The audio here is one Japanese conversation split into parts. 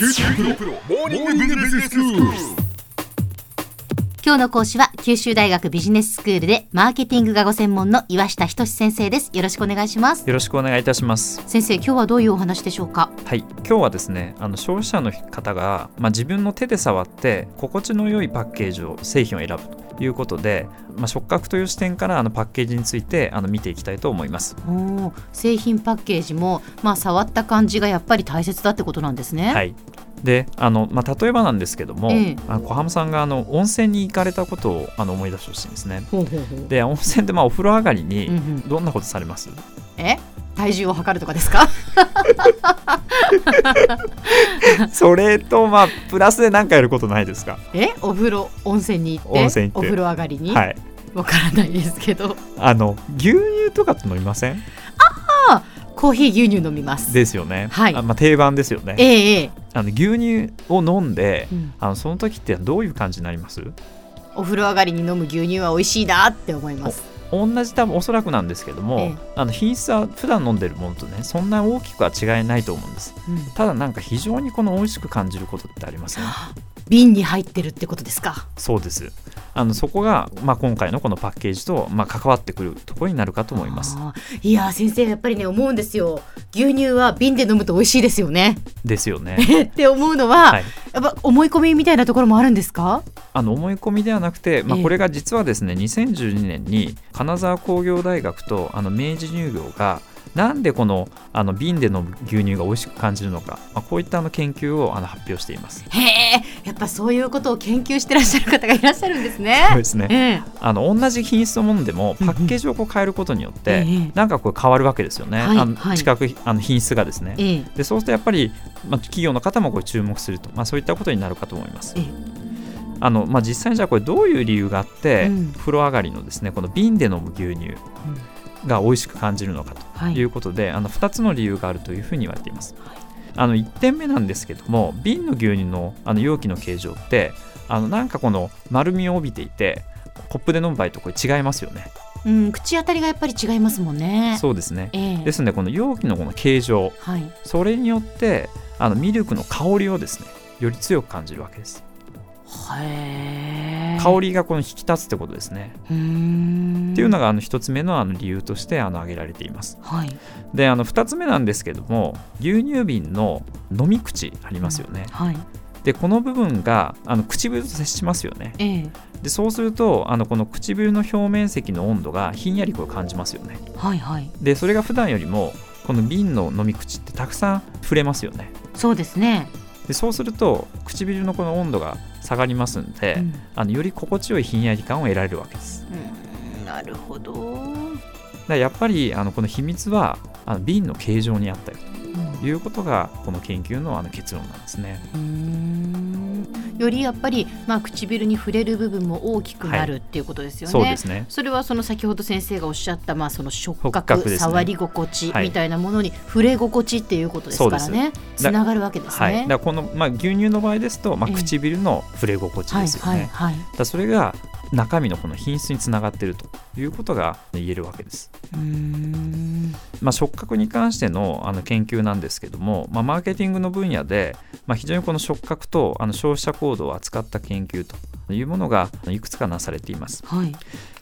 九州大学モーニングビジネススクール。今日の講師は九州大学ビジネススクールでマーケティングがご専門の岩下仁先生ですよろしくお願いしますよろしくお願いいたします。先生今日はどういうお話でしょうか？はい、今日はですね、あの消費者の方が、まあ、自分の手で触って心地の良いパッケージを製品を選ぶということで、まあ、触覚という視点からあのパッケージについてあの見ていきたいと思います。おー製品パッケージもまあ触った感じがやっぱり大切だってことなんですねはい。であのまあ、例えばなんですけども、ええ。あの小浜さんがあの温泉に行かれたことをあの思い出してほしいんですね。ほうほうほう。で温泉でまあお風呂上がりにどんなことされます、え？体重を測るとかですか？それとまあプラスで何かやることないですか？え？お風呂温泉に行って温泉お風呂上がりに、はい。わからないですけど。あの牛乳とかって飲みません？コーヒー牛乳飲みます。ですよね。はい。あまあ、定番ですよね。ええええ。あの牛乳を飲んで、うん。あのその時ってどういう感じになります？お風呂上がりに飲む牛乳は美味しいなって思います。同じ多分おそらくなんですけども、ええ。あの品質は普段飲んでるものとねそんな大きくは違いないと思うんです。うん。ただなんか非常にこの美味しく感じることってありますね瓶に入ってるってことですか？そうです。あのそこが、まあ、今回のこのパッケージと、まあ、関わってくるところになるかと思います。いやー先生やっぱりね思うんですよ。牛乳は瓶で飲むと美味しいですよね。ですよね。って思うのは、はい。やっぱ思い込みみたいなところもあるんですか？あの思い込みではなくて、まあ、ええ。これが実はですね2012年に金沢工業大学とあの明治乳業がなんでこのあの瓶で飲む牛乳が美味しく感じるのか、まあ、こういったあの研究をあの発表しています。へえやっぱそういうことを研究してらっしゃる方がいらっしゃるんですね。そうですね。ええ。あの同じ品質のものでもうんうん。パッケージをこう変えることによって、ええ。なんかこう変わるわけですよね、はいあのはい。近くあの品質がですね。ええ。でそうするとやっぱり、まあ、企業の方もこれ注目すると、まあ、そういったことになるかと思います。ええ。あのまあ、実際にじゃあこれどういう理由があって、うん。風呂上がりのですねこの瓶で飲む牛乳が美味しく感じるのかとはいいうことで、あの2つの理由があるというふうに言われています。あの1点目なんですけども瓶の牛乳のあの容器の形状ってあのなんかこの丸みを帯びていてコップで飲む場合とこれ違いますよね。うん、口当たりがやっぱり違いますもんねそうですね。ええですのでこの容器のこの形状はいそれによってあのミルクの香りをですねより強く感じるわけです。へえ香りがこの引き立つってことですね。うーんっていうのがあの一つ目のあの理由としてあの挙げられています。はいであの2つ目なんですけども牛乳瓶の飲み口ありますよね。はいでこの部分があの唇と接しますよね。ええでそうするとあのこの唇の表面積の温度がひんやりこう感じますよね。はいはいでそれが普段よりもこの瓶の飲み口ってたくさん触れますよね。そうですね、でそうすると唇のこの温度が下がりますんで、うんあのより心地よいひんやり感を得られるわけです。うんなるほど、だからやっぱりあのこの秘密はあの瓶の形状にあったよということがこの研究のあの結論なんですね。うーんよりやっぱり、まあ、唇に触れる部分も大きくなるっていうことですよね。そうですね。それはその先ほど先生がおっしゃった、まあ、その触触覚ね触り心地はいみたいなものに触れ心地っていうことですからねすつながるわけですはい。ね。だこのまあ牛乳の場合ですとまあええ唇の触れ心地はいですよね。それが中身のこの品質につながっているということが言えるわけです。まあ、触覚に関してのあの研究なんですけども、まあ、マーケティングの分野で、まあ、非常にこの触覚とあの消費者行動を扱った研究というものがいくつかなされています。はい。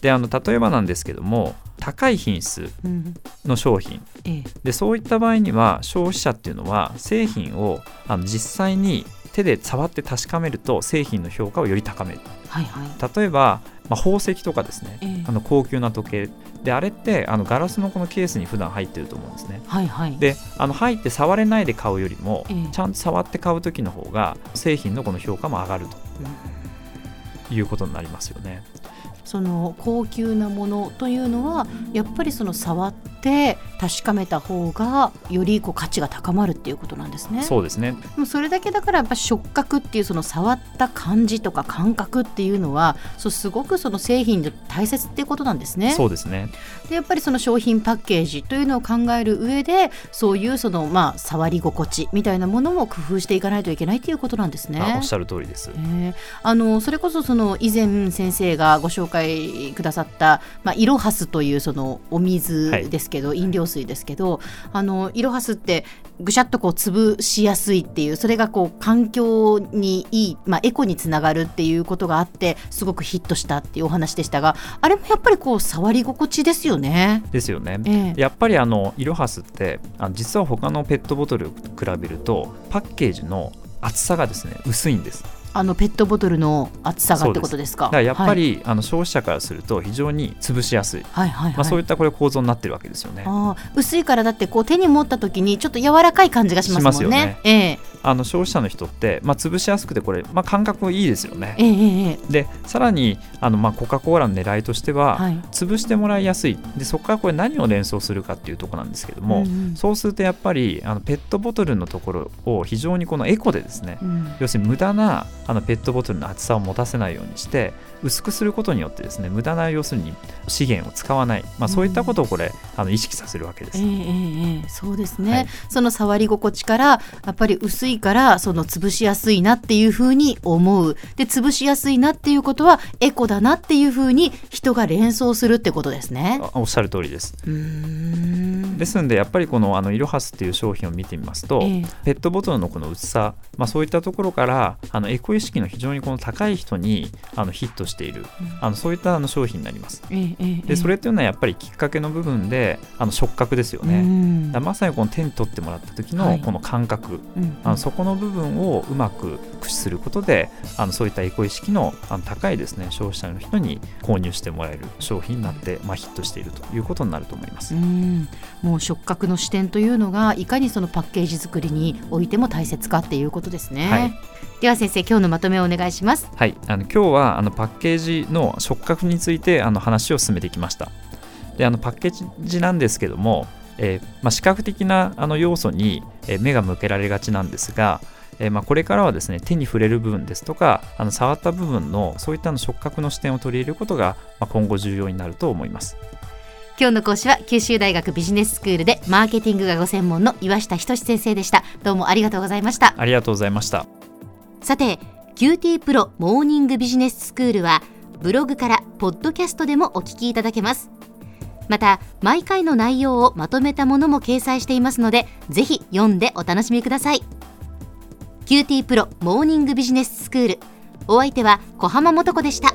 であの例えばなんですけども高い品質うん。の商品。ええ。でそういった場合には消費者っていうのは製品をあの実際に手で触って確かめると製品の評価をより高める。はいはい。例えば、まあ、宝石とかですね、ええ。あの高級な時計。であれってあのガラスのこのケースに普段入ってると思うんですね。はいはい。であの入って触れないで買うよりも、ええ。ちゃんと触って買う時の方が製品のこの評価も上がると。いうことになりますよね。その高級なものというのはやっぱりその触って確かめた方がよりこう価値が高まるっていうことなんですね。そうですねでもそれだけだからやっぱ触覚っていうその触った感じとか感覚っていうのはそうすごくその製品で大切っていうことなんですね。そうですねでやっぱりその商品パッケージというのを考える上でそういうそのまあ触り心地みたいなものも工夫していかないといけないっていうことなんですね。あおっしゃる通りです。えーあのそれこそその以前先生がご紹介くださった、まあ、イロハスというそのお水ですけど飲料水ですけどあのイロハスってぐしゃっとこう潰しやすいっていうそれがこう環境にいい、まあ、エコにつながるっていうことがあってすごくヒットしたっていうお話でしたがあれもやっぱりこう触り心地ですよね。ですよね。ええやっぱりあのイロハスってあの実は他のペットボトルと比べるとパッケージの厚さがですね薄いんです。あのペットボトルの厚さがってことですか？だからやっぱはい、り、あの消費者からすると非常に潰しやすい、はいはいはいまあ、そういったこれ構造になってるわけですよね。あー薄いからだってこう手に持った時にちょっと柔らかい感じがしますもんね。しますよねええあの消費者の人って、まあ、潰しやすくてこれ、まあ、感覚いいですよね。えでさらにあの、まあ、コカ・コーラの狙いとしては、はい。潰してもらいやすい。でそこからこれ何を連想するかっていうところなんですけども、うんうん。そうするとやっぱりあのペットボトルのところを非常にこのエコでですね、うん。要するに無駄なあのペットボトルの厚さを持たせないようにして薄くすることによってですね無駄な要するに資源を使わない、まあ、そういったことをこれ、あの意識させるわけです。ええええええ。そうですね、はい。その触り心地からやっぱり薄いからその潰しやすいなっていうふうに思う。で潰しやすいなっていうことはエコだなっていうふうに人が連想するってことですね。あおっしゃる通りです。うーんですのでやっぱりこのあのイロハスっていう商品を見てみますと、ええ。ペットボトルのこの薄さ、まあ、そういったところからあのエコ意識の非常にこの高い人にあのヒットしている、あのそういったあの商品になります。ええええでそれっていうのはやっぱりきっかけの部分であの触覚ですようね。まさにこの手に取ってもらった時はい。のこの感覚、うんあのそこの部分をうまく駆使することであのそういったエコ意識のあの高いですね消費者の人に購入してもらえる商品になって、まあ、ヒットしているということになると思います。うんもう触覚の視点というのがいかにそのパッケージ作りにおいても大切かっていうことですね。はいでは先生今日のまとめをお願いします。はい、あの今日はあのパッケージの触覚についてあの話を進めてきました。であのパッケージなんですけども、えーまあ、視覚的なあの要素に、えー目が向けられがちなんですが、えーまあ、これからはですね手に触れる部分ですとかあの触った部分のそういったあの触覚の視点を取り入れることが、まあ、今後重要になると思います。今日の講師は九州大学ビジネススクールでマーケティングがご専門の岩下仁先生でした。どうもありがとうございました。ありがとうございました。さて QT プロモーニングビジネススクールはブログからポッドキャストでもお聞きいただけますまた毎回の内容をまとめたものも掲載していますのでぜひ読んでお楽しみください QT プロモーニングビジネススクールお相手は小浜もとこでした